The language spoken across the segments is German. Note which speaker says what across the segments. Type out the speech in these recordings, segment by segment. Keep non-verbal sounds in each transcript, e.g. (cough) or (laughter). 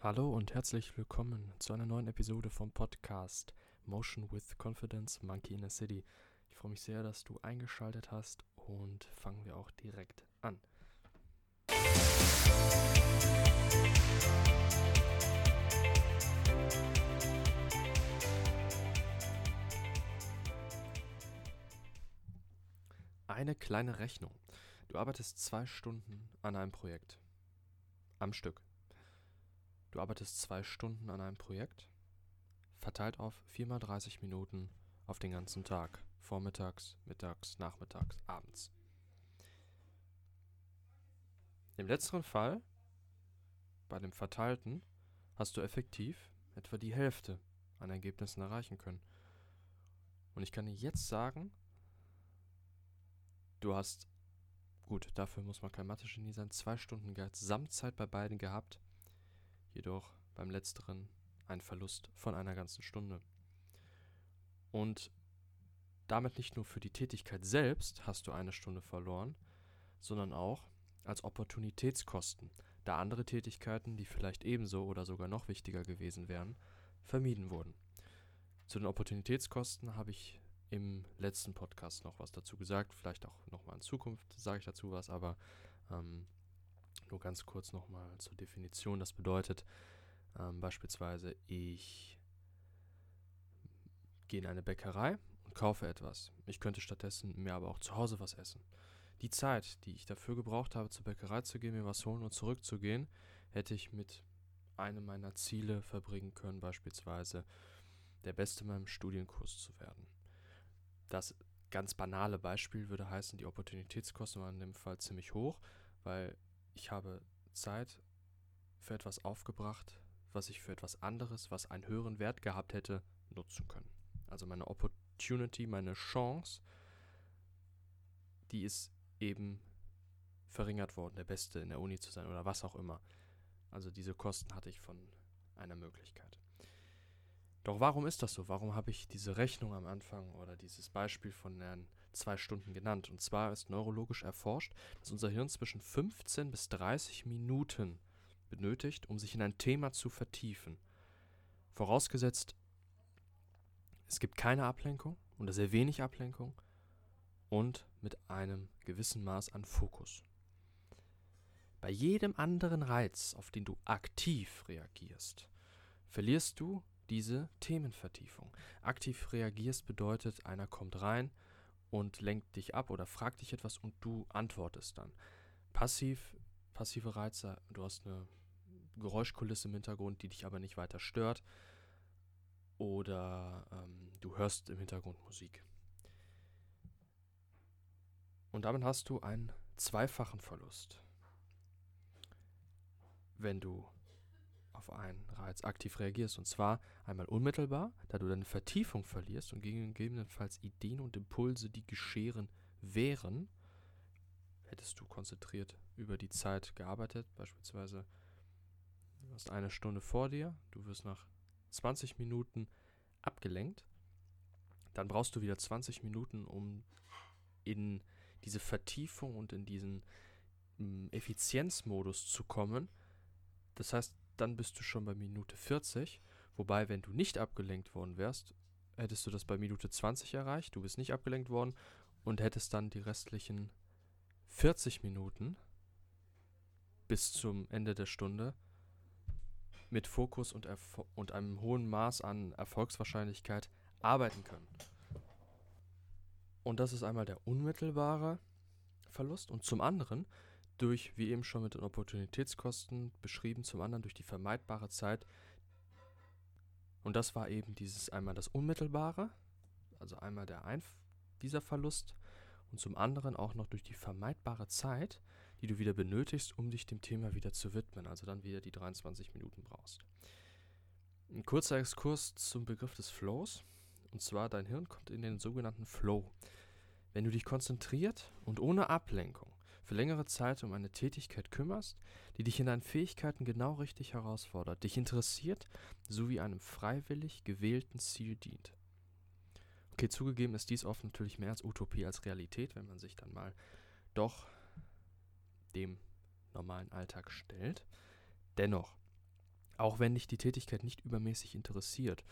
Speaker 1: Hallo und herzlich willkommen zu einer neuen Episode vom Podcast Motion with Confidence Monkey in a City. Ich freue mich sehr, dass du eingeschaltet hast und fangen wir auch direkt an. Eine kleine Rechnung. Du arbeitest zwei Stunden an einem Projekt. Am Stück. Du arbeitest zwei Stunden an einem Projekt, verteilt auf 4 mal 30 Minuten auf den ganzen Tag. Vormittags, mittags, nachmittags, abends. Im letzteren Fall, bei dem verteilten, hast du effektiv etwa die Hälfte an Ergebnissen erreichen können. Und ich kann dir jetzt sagen, du hast, gut, dafür muss man kein Mathe-Genie sein, zwei Stunden Gesamtzeit bei beiden gehabt jedoch beim letzteren ein Verlust von einer ganzen Stunde. Und damit nicht nur für die Tätigkeit selbst hast du eine Stunde verloren, sondern auch als Opportunitätskosten, da andere Tätigkeiten, die vielleicht ebenso oder sogar noch wichtiger gewesen wären, vermieden wurden. Zu den Opportunitätskosten habe ich im letzten Podcast noch was dazu gesagt, vielleicht auch nochmal in Zukunft sage ich dazu was, aber ähm, nur ganz kurz nochmal zur Definition. Das bedeutet ähm, beispielsweise, ich gehe in eine Bäckerei und kaufe etwas. Ich könnte stattdessen mir aber auch zu Hause was essen. Die Zeit, die ich dafür gebraucht habe, zur Bäckerei zu gehen, mir was holen und zurückzugehen, hätte ich mit einem meiner Ziele verbringen können, beispielsweise der Beste in meinem Studienkurs zu werden. Das ganz banale Beispiel würde heißen, die Opportunitätskosten waren in dem Fall ziemlich hoch, weil ich habe Zeit für etwas aufgebracht, was ich für etwas anderes, was einen höheren Wert gehabt hätte, nutzen können. Also meine Opportunity, meine Chance, die ist eben verringert worden, der Beste in der Uni zu sein oder was auch immer. Also diese Kosten hatte ich von einer Möglichkeit. Doch warum ist das so? Warum habe ich diese Rechnung am Anfang oder dieses Beispiel von den zwei Stunden genannt? Und zwar ist neurologisch erforscht, dass unser Hirn zwischen 15 bis 30 Minuten benötigt, um sich in ein Thema zu vertiefen. Vorausgesetzt, es gibt keine Ablenkung oder sehr wenig Ablenkung und mit einem gewissen Maß an Fokus. Bei jedem anderen Reiz, auf den du aktiv reagierst, verlierst du diese Themenvertiefung. Aktiv reagierst bedeutet, einer kommt rein und lenkt dich ab oder fragt dich etwas und du antwortest dann. Passiv, passive Reize, du hast eine Geräuschkulisse im Hintergrund, die dich aber nicht weiter stört. Oder ähm, du hörst im Hintergrund Musik. Und damit hast du einen zweifachen Verlust. Wenn du auf einen Reiz aktiv reagierst. Und zwar einmal unmittelbar, da du deine Vertiefung verlierst und gegebenenfalls Ideen und Impulse, die geschehen wären, hättest du konzentriert über die Zeit gearbeitet. Beispielsweise, du hast eine Stunde vor dir, du wirst nach 20 Minuten abgelenkt. Dann brauchst du wieder 20 Minuten, um in diese Vertiefung und in diesen mm, Effizienzmodus zu kommen. Das heißt, dann bist du schon bei Minute 40. Wobei, wenn du nicht abgelenkt worden wärst, hättest du das bei Minute 20 erreicht. Du bist nicht abgelenkt worden und hättest dann die restlichen 40 Minuten bis zum Ende der Stunde mit Fokus und, und einem hohen Maß an Erfolgswahrscheinlichkeit arbeiten können. Und das ist einmal der unmittelbare Verlust. Und zum anderen durch, wie eben schon mit den Opportunitätskosten beschrieben, zum anderen durch die vermeidbare Zeit. Und das war eben dieses einmal das Unmittelbare, also einmal der Einf dieser Verlust und zum anderen auch noch durch die vermeidbare Zeit, die du wieder benötigst, um dich dem Thema wieder zu widmen, also dann wieder die 23 Minuten brauchst. Ein kurzer Exkurs zum Begriff des Flows, und zwar dein Hirn kommt in den sogenannten Flow. Wenn du dich konzentriert und ohne Ablenkung für längere Zeit um eine Tätigkeit kümmerst, die dich in deinen Fähigkeiten genau richtig herausfordert, dich interessiert sowie einem freiwillig gewählten Ziel dient. Okay, zugegeben ist dies oft natürlich mehr als Utopie als Realität, wenn man sich dann mal doch dem normalen Alltag stellt. Dennoch, Auch wenn dich die Tätigkeit nicht übermäßig interessiert,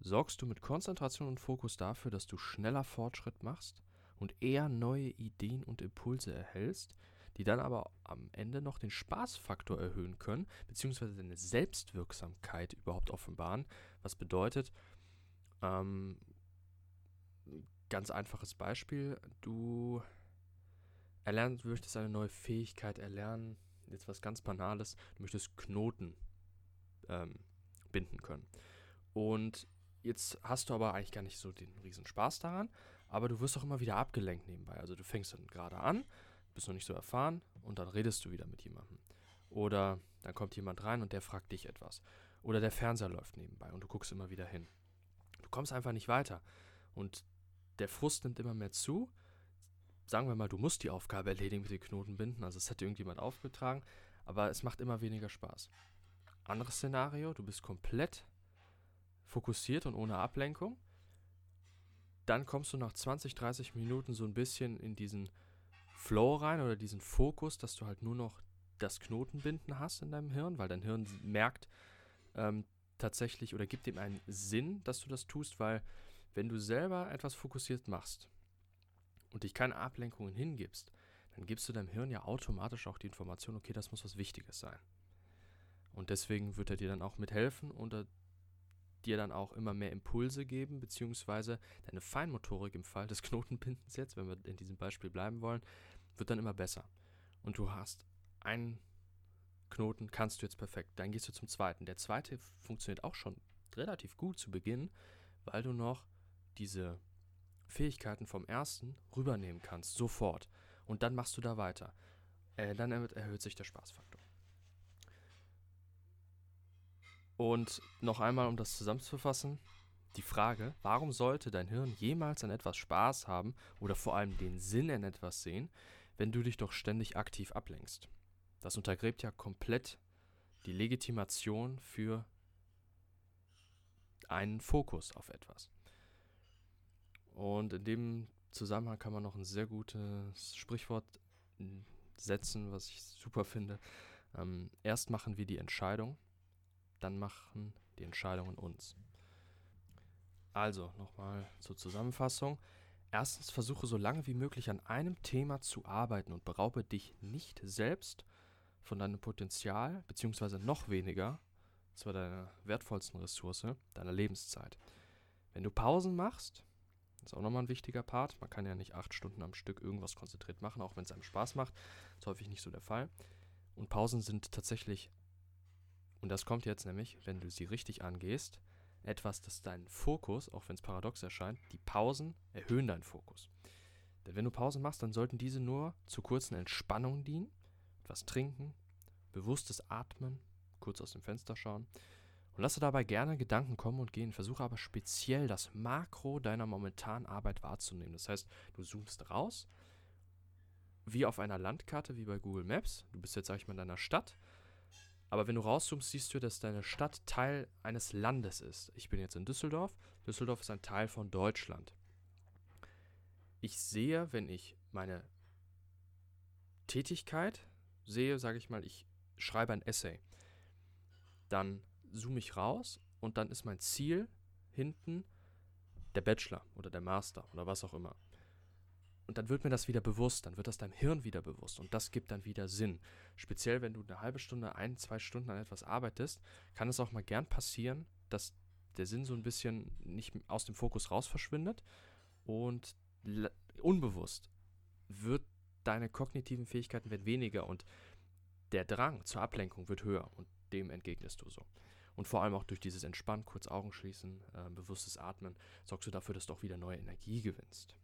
Speaker 1: sorgst du mit Konzentration und Fokus dafür, dass du schneller Fortschritt machst und eher neue Ideen und Impulse erhältst, die dann aber am Ende noch den Spaßfaktor erhöhen können, beziehungsweise deine Selbstwirksamkeit überhaupt offenbaren. Was bedeutet, ähm, ganz einfaches Beispiel, du erlernst, möchtest eine neue Fähigkeit erlernen, jetzt was ganz Banales, du möchtest Knoten ähm, binden können. Und jetzt hast du aber eigentlich gar nicht so den riesen Spaß daran, aber du wirst auch immer wieder abgelenkt nebenbei. Also du fängst dann gerade an, bist noch nicht so erfahren und dann redest du wieder mit jemandem. Oder dann kommt jemand rein und der fragt dich etwas. Oder der Fernseher läuft nebenbei und du guckst immer wieder hin. Du kommst einfach nicht weiter. Und der Frust nimmt immer mehr zu. Sagen wir mal, du musst die Aufgabe erledigen mit den Knoten binden. Also es hat dir irgendjemand aufgetragen, aber es macht immer weniger Spaß. Anderes Szenario, du bist komplett fokussiert und ohne Ablenkung. Dann kommst du nach 20, 30 Minuten so ein bisschen in diesen Flow rein oder diesen Fokus, dass du halt nur noch das Knotenbinden hast in deinem Hirn, weil dein Hirn merkt ähm, tatsächlich oder gibt dem einen Sinn, dass du das tust, weil wenn du selber etwas fokussiert machst und dich keine Ablenkungen hingibst, dann gibst du deinem Hirn ja automatisch auch die Information, okay, das muss was Wichtiges sein. Und deswegen wird er dir dann auch mithelfen und er dir dann auch immer mehr Impulse geben, beziehungsweise deine Feinmotorik im Fall des (laughs) Knotenbindens jetzt, wenn wir in diesem Beispiel bleiben wollen, wird dann immer besser. Und du hast einen Knoten, kannst du jetzt perfekt. Dann gehst du zum zweiten. Der zweite funktioniert auch schon relativ gut zu Beginn, weil du noch diese Fähigkeiten vom ersten rübernehmen kannst, sofort. Und dann machst du da weiter. Äh, dann erhöht sich der Spaßfaktor. Und noch einmal, um das zusammenzufassen, die Frage, warum sollte dein Hirn jemals an etwas Spaß haben oder vor allem den Sinn in etwas sehen, wenn du dich doch ständig aktiv ablenkst. Das untergräbt ja komplett die Legitimation für einen Fokus auf etwas. Und in dem Zusammenhang kann man noch ein sehr gutes Sprichwort setzen, was ich super finde. Ähm, erst machen wir die Entscheidung, dann machen die Entscheidungen uns. Also nochmal zur Zusammenfassung. Erstens, versuche so lange wie möglich an einem Thema zu arbeiten und beraube dich nicht selbst von deinem Potenzial, beziehungsweise noch weniger, zwar deiner wertvollsten Ressource, deiner Lebenszeit. Wenn du Pausen machst, ist auch nochmal ein wichtiger Part. Man kann ja nicht acht Stunden am Stück irgendwas konzentriert machen, auch wenn es einem Spaß macht. Ist häufig nicht so der Fall. Und Pausen sind tatsächlich, und das kommt jetzt nämlich, wenn du sie richtig angehst, etwas, das deinen Fokus, auch wenn es paradox erscheint, die Pausen erhöhen deinen Fokus. Denn wenn du Pausen machst, dann sollten diese nur zur kurzen Entspannung dienen, etwas trinken, bewusstes Atmen, kurz aus dem Fenster schauen und lasse dabei gerne Gedanken kommen und gehen. Versuche aber speziell das Makro deiner momentanen Arbeit wahrzunehmen. Das heißt, du zoomst raus, wie auf einer Landkarte, wie bei Google Maps. Du bist jetzt, sag ich mal, in deiner Stadt aber wenn du rauszoomst, siehst du, dass deine Stadt Teil eines Landes ist. Ich bin jetzt in Düsseldorf. Düsseldorf ist ein Teil von Deutschland. Ich sehe, wenn ich meine Tätigkeit sehe, sage ich mal, ich schreibe ein Essay. Dann zoome ich raus und dann ist mein Ziel hinten der Bachelor oder der Master oder was auch immer. Und dann wird mir das wieder bewusst, dann wird das deinem Hirn wieder bewusst und das gibt dann wieder Sinn. Speziell, wenn du eine halbe Stunde, ein, zwei Stunden an etwas arbeitest, kann es auch mal gern passieren, dass der Sinn so ein bisschen nicht aus dem Fokus raus verschwindet und unbewusst wird deine kognitiven Fähigkeiten werden weniger und der Drang zur Ablenkung wird höher und dem entgegnest du so. Und vor allem auch durch dieses Entspannen, kurz Augen schließen, äh, bewusstes Atmen, sorgst du dafür, dass du auch wieder neue Energie gewinnst.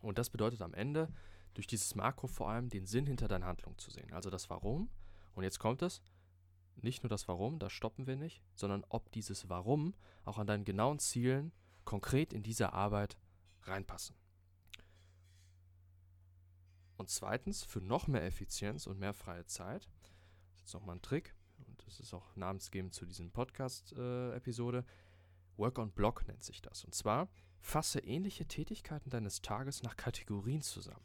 Speaker 1: Und das bedeutet am Ende, durch dieses Makro vor allem den Sinn hinter deiner Handlung zu sehen. Also das Warum. Und jetzt kommt es. Nicht nur das Warum, das stoppen wir nicht, sondern ob dieses Warum auch an deinen genauen Zielen konkret in diese Arbeit reinpassen. Und zweitens, für noch mehr Effizienz und mehr freie Zeit, das ist jetzt nochmal ein Trick, und das ist auch namensgebend zu diesem Podcast-Episode, äh, Work on Block nennt sich das. Und zwar Fasse ähnliche Tätigkeiten deines Tages nach Kategorien zusammen.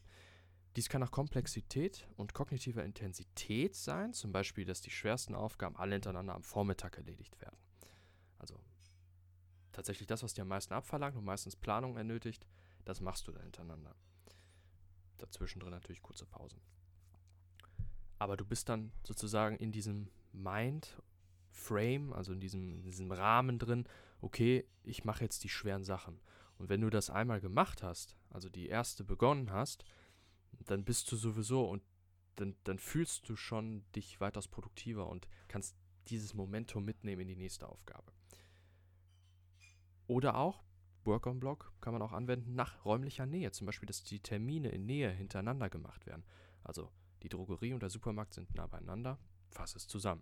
Speaker 1: Dies kann nach Komplexität und kognitiver Intensität sein, zum Beispiel, dass die schwersten Aufgaben alle hintereinander am Vormittag erledigt werden. Also tatsächlich das, was dir am meisten abverlangt und meistens Planung ernötigt, das machst du dann hintereinander. Dazwischen drin natürlich kurze Pausen. Aber du bist dann sozusagen in diesem Mind-Frame, also in diesem, in diesem Rahmen drin, okay, ich mache jetzt die schweren Sachen. Und wenn du das einmal gemacht hast, also die erste begonnen hast, dann bist du sowieso und dann, dann fühlst du schon dich weitaus produktiver und kannst dieses Momentum mitnehmen in die nächste Aufgabe. Oder auch, Work on Block kann man auch anwenden nach räumlicher Nähe. Zum Beispiel, dass die Termine in Nähe hintereinander gemacht werden. Also die Drogerie und der Supermarkt sind nah beieinander, fass es zusammen.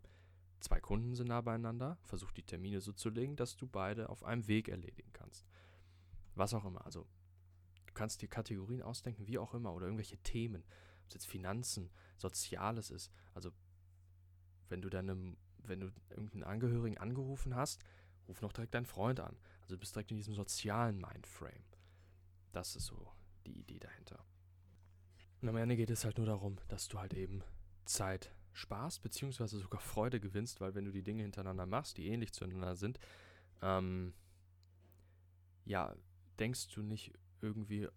Speaker 1: Zwei Kunden sind nah beieinander, versuch die Termine so zu legen, dass du beide auf einem Weg erledigen kannst. Was auch immer. Also Du kannst dir Kategorien ausdenken, wie auch immer, oder irgendwelche Themen. Ob es jetzt Finanzen, Soziales ist. Also, wenn du deinem, wenn du irgendeinen Angehörigen angerufen hast, ruf noch direkt deinen Freund an. Also du bist direkt in diesem sozialen Mindframe. Das ist so die Idee dahinter. Und am Ende geht es halt nur darum, dass du halt eben Zeit Spaß beziehungsweise sogar Freude gewinnst, weil wenn du die Dinge hintereinander machst, die ähnlich zueinander sind, ähm, ja, denkst du nicht irgendwie,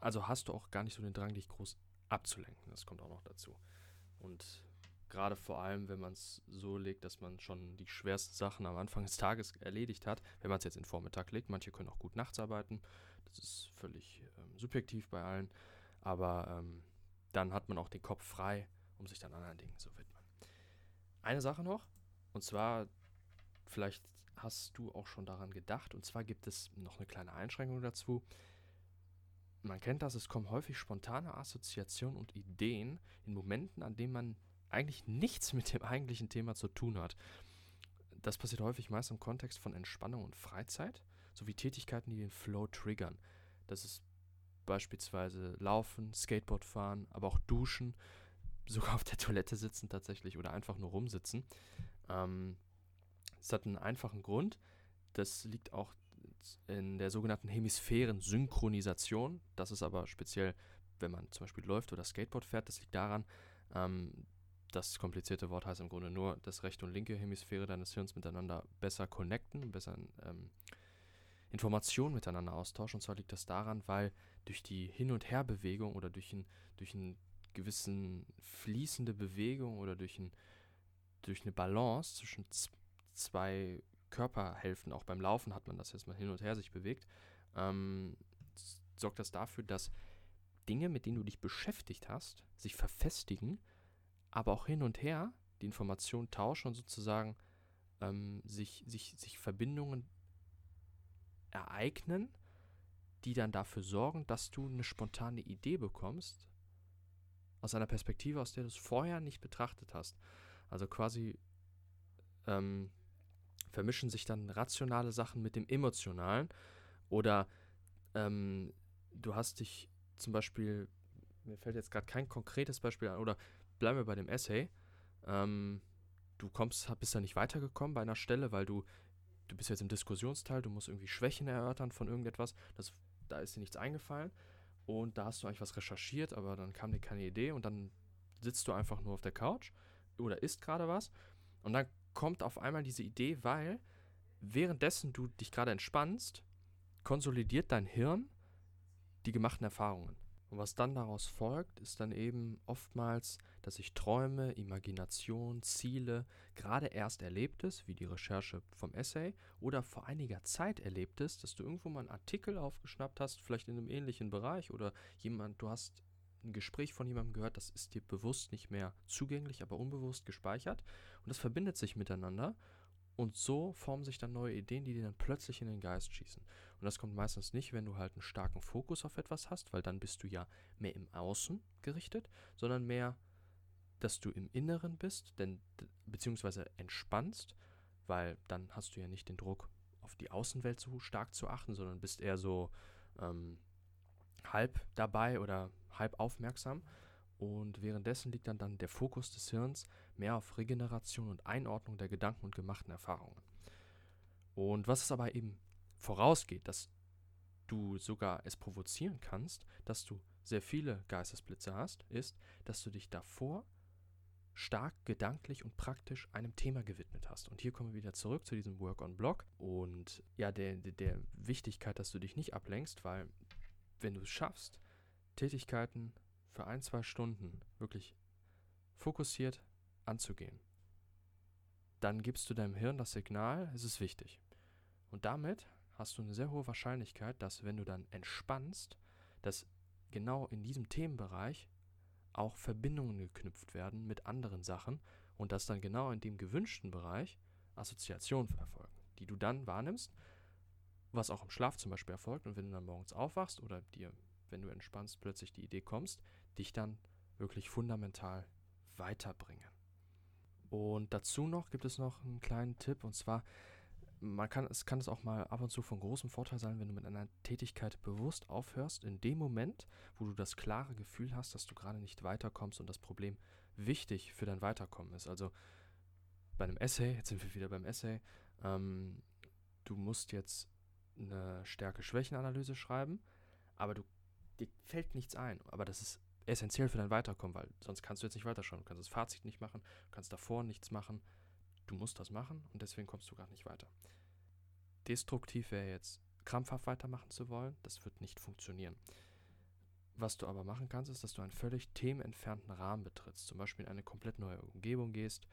Speaker 1: also hast du auch gar nicht so den Drang, dich groß abzulenken. Das kommt auch noch dazu. Und gerade vor allem, wenn man es so legt, dass man schon die schwersten Sachen am Anfang des Tages erledigt hat, wenn man es jetzt in Vormittag legt, manche können auch gut nachts arbeiten, das ist völlig ähm, subjektiv bei allen, aber ähm, dann hat man auch den Kopf frei, um sich dann anderen Dingen zu widmen. Eine Sache noch, und zwar, vielleicht hast du auch schon daran gedacht, und zwar gibt es noch eine kleine Einschränkung dazu man kennt das, es kommen häufig spontane Assoziationen und Ideen in Momenten, an denen man eigentlich nichts mit dem eigentlichen Thema zu tun hat. Das passiert häufig meist im Kontext von Entspannung und Freizeit sowie Tätigkeiten, die den Flow triggern. Das ist beispielsweise Laufen, Skateboard fahren, aber auch Duschen, sogar auf der Toilette sitzen tatsächlich oder einfach nur rumsitzen. Ähm, das hat einen einfachen Grund. Das liegt auch in der sogenannten Hemisphären-Synchronisation. Das ist aber speziell, wenn man zum Beispiel läuft oder Skateboard fährt. Das liegt daran, ähm, das komplizierte Wort heißt im Grunde nur, dass rechte und linke Hemisphäre deines Hirns miteinander besser connecten, besser ähm, Informationen miteinander austauschen. Und zwar liegt das daran, weil durch die Hin- und Herbewegung oder durch ein, durch einen gewissen fließende Bewegung oder durch, ein, durch eine Balance zwischen zwei Körperhälften, auch beim Laufen hat man das jetzt mal hin und her sich bewegt, ähm, sorgt das dafür, dass Dinge, mit denen du dich beschäftigt hast, sich verfestigen, aber auch hin und her die Informationen tauschen und sozusagen ähm, sich, sich, sich Verbindungen ereignen, die dann dafür sorgen, dass du eine spontane Idee bekommst, aus einer Perspektive, aus der du es vorher nicht betrachtet hast. Also quasi ähm, vermischen sich dann rationale Sachen mit dem emotionalen. Oder ähm, du hast dich zum Beispiel, mir fällt jetzt gerade kein konkretes Beispiel an, oder bleiben wir bei dem Essay. Ähm, du kommst, bist da nicht weitergekommen bei einer Stelle, weil du, du bist jetzt im Diskussionsteil, du musst irgendwie Schwächen erörtern von irgendetwas, das, da ist dir nichts eingefallen und da hast du eigentlich was recherchiert, aber dann kam dir keine Idee und dann sitzt du einfach nur auf der Couch oder isst gerade was und dann kommt auf einmal diese Idee, weil währenddessen du dich gerade entspannst, konsolidiert dein Hirn die gemachten Erfahrungen. Und was dann daraus folgt, ist dann eben oftmals, dass sich Träume, Imagination, Ziele, gerade erst Erlebtes, wie die Recherche vom Essay, oder vor einiger Zeit Erlebtes, dass du irgendwo mal einen Artikel aufgeschnappt hast, vielleicht in einem ähnlichen Bereich, oder jemand, du hast ein Gespräch von jemandem gehört, das ist dir bewusst nicht mehr zugänglich, aber unbewusst gespeichert. Und das verbindet sich miteinander. Und so formen sich dann neue Ideen, die dir dann plötzlich in den Geist schießen. Und das kommt meistens nicht, wenn du halt einen starken Fokus auf etwas hast, weil dann bist du ja mehr im Außen gerichtet, sondern mehr, dass du im Inneren bist, denn beziehungsweise entspannst, weil dann hast du ja nicht den Druck, auf die Außenwelt so stark zu achten, sondern bist eher so ähm, halb dabei oder halb aufmerksam. Und währenddessen liegt dann, dann der Fokus des Hirns mehr auf Regeneration und Einordnung der Gedanken und gemachten Erfahrungen. Und was es aber eben vorausgeht, dass du sogar es provozieren kannst, dass du sehr viele Geistesblitze hast, ist, dass du dich davor stark gedanklich und praktisch einem Thema gewidmet hast. Und hier kommen wir wieder zurück zu diesem Work on Block und ja, der, der, der Wichtigkeit, dass du dich nicht ablenkst, weil wenn du es schaffst, Tätigkeiten für ein, zwei Stunden wirklich fokussiert anzugehen, dann gibst du deinem Hirn das Signal, es ist wichtig. Und damit hast du eine sehr hohe Wahrscheinlichkeit, dass wenn du dann entspannst, dass genau in diesem Themenbereich auch Verbindungen geknüpft werden mit anderen Sachen und dass dann genau in dem gewünschten Bereich Assoziationen erfolgen, die du dann wahrnimmst, was auch im Schlaf zum Beispiel erfolgt und wenn du dann morgens aufwachst oder dir, wenn du entspannst, plötzlich die Idee kommst, dich dann wirklich fundamental weiterbringen. Und dazu noch gibt es noch einen kleinen Tipp und zwar man kann, es kann es auch mal ab und zu von großem Vorteil sein, wenn du mit einer Tätigkeit bewusst aufhörst, in dem Moment, wo du das klare Gefühl hast, dass du gerade nicht weiterkommst und das Problem wichtig für dein Weiterkommen ist. Also bei einem Essay, jetzt sind wir wieder beim Essay, ähm, du musst jetzt eine Stärke-Schwächen-Analyse schreiben, aber du, dir fällt nichts ein. Aber das ist essentiell für dein Weiterkommen, weil sonst kannst du jetzt nicht weiterschauen. Du kannst das Fazit nicht machen, du kannst davor nichts machen. Du musst das machen und deswegen kommst du gar nicht weiter. Destruktiv wäre jetzt krampfhaft weitermachen zu wollen, das wird nicht funktionieren. Was du aber machen kannst, ist, dass du einen völlig themenentfernten Rahmen betrittst, zum Beispiel in eine komplett neue Umgebung gehst,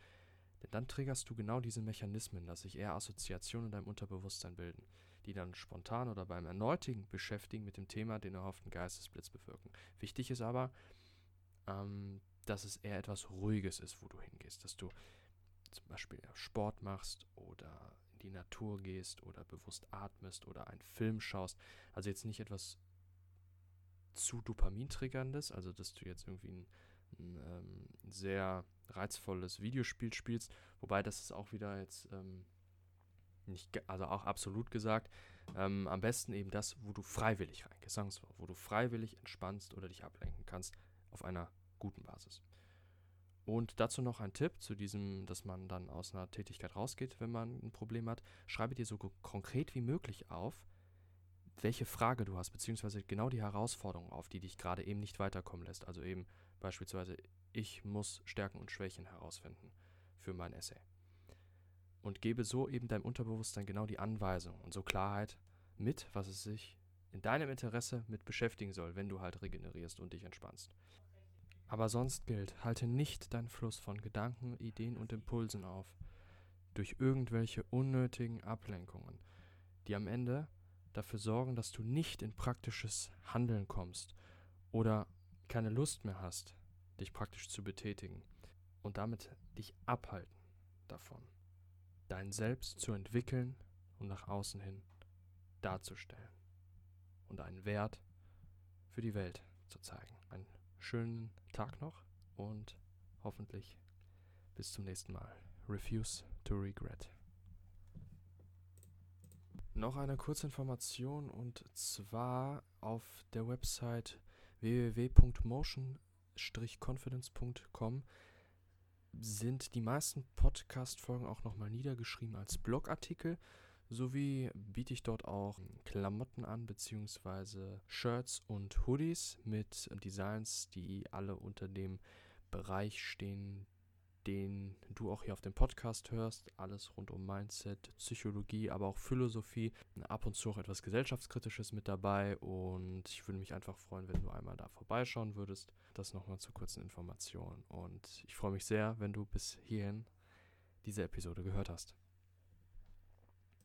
Speaker 1: denn dann triggerst du genau diese Mechanismen, dass sich eher Assoziationen in deinem Unterbewusstsein bilden, die dann spontan oder beim erneutigen Beschäftigen mit dem Thema den erhofften Geistesblitz bewirken. Wichtig ist aber, ähm, dass es eher etwas Ruhiges ist, wo du hingehst, dass du zum Beispiel Sport machst oder in die Natur gehst oder bewusst atmest oder einen Film schaust. Also jetzt nicht etwas zu Dopamintriggerndes, also dass du jetzt irgendwie ein, ein, ähm, sehr reizvolles Videospiel spielst, wobei das ist auch wieder jetzt ähm, nicht, also auch absolut gesagt, ähm, am besten eben das, wo du freiwillig reingehst, sagen wir wo du freiwillig entspannst oder dich ablenken kannst auf einer guten Basis. Und dazu noch ein Tipp zu diesem, dass man dann aus einer Tätigkeit rausgeht, wenn man ein Problem hat. Schreibe dir so konkret wie möglich auf, welche Frage du hast, beziehungsweise genau die Herausforderung auf, die dich gerade eben nicht weiterkommen lässt. Also eben beispielsweise, ich muss Stärken und Schwächen herausfinden für mein Essay. Und gebe so eben deinem Unterbewusstsein genau die Anweisung und so Klarheit mit, was es sich in deinem Interesse mit beschäftigen soll, wenn du halt regenerierst und dich entspannst. Aber sonst gilt, halte nicht deinen Fluss von Gedanken, Ideen und Impulsen auf, durch irgendwelche unnötigen Ablenkungen, die am Ende dafür sorgen, dass du nicht in praktisches Handeln kommst oder keine Lust mehr hast, dich praktisch zu betätigen und damit dich abhalten davon, dein Selbst zu entwickeln und nach außen hin darzustellen und einen Wert für die Welt zu zeigen. Einen schönen Tag noch und hoffentlich bis zum nächsten Mal. Refuse to regret. Noch eine kurze Information und zwar auf der Website www.motion-confidence.com sind die meisten Podcast-Folgen auch nochmal niedergeschrieben als Blogartikel. Sowie biete ich dort auch Klamotten an, beziehungsweise Shirts und Hoodies mit Designs, die alle unter dem Bereich stehen, den du auch hier auf dem Podcast hörst. Alles rund um Mindset, Psychologie, aber auch Philosophie. Ab und zu auch etwas Gesellschaftskritisches mit dabei. Und ich würde mich einfach freuen, wenn du einmal da vorbeischauen würdest. Das nochmal zur kurzen Information. Und ich freue mich sehr, wenn du bis hierhin diese Episode gehört hast.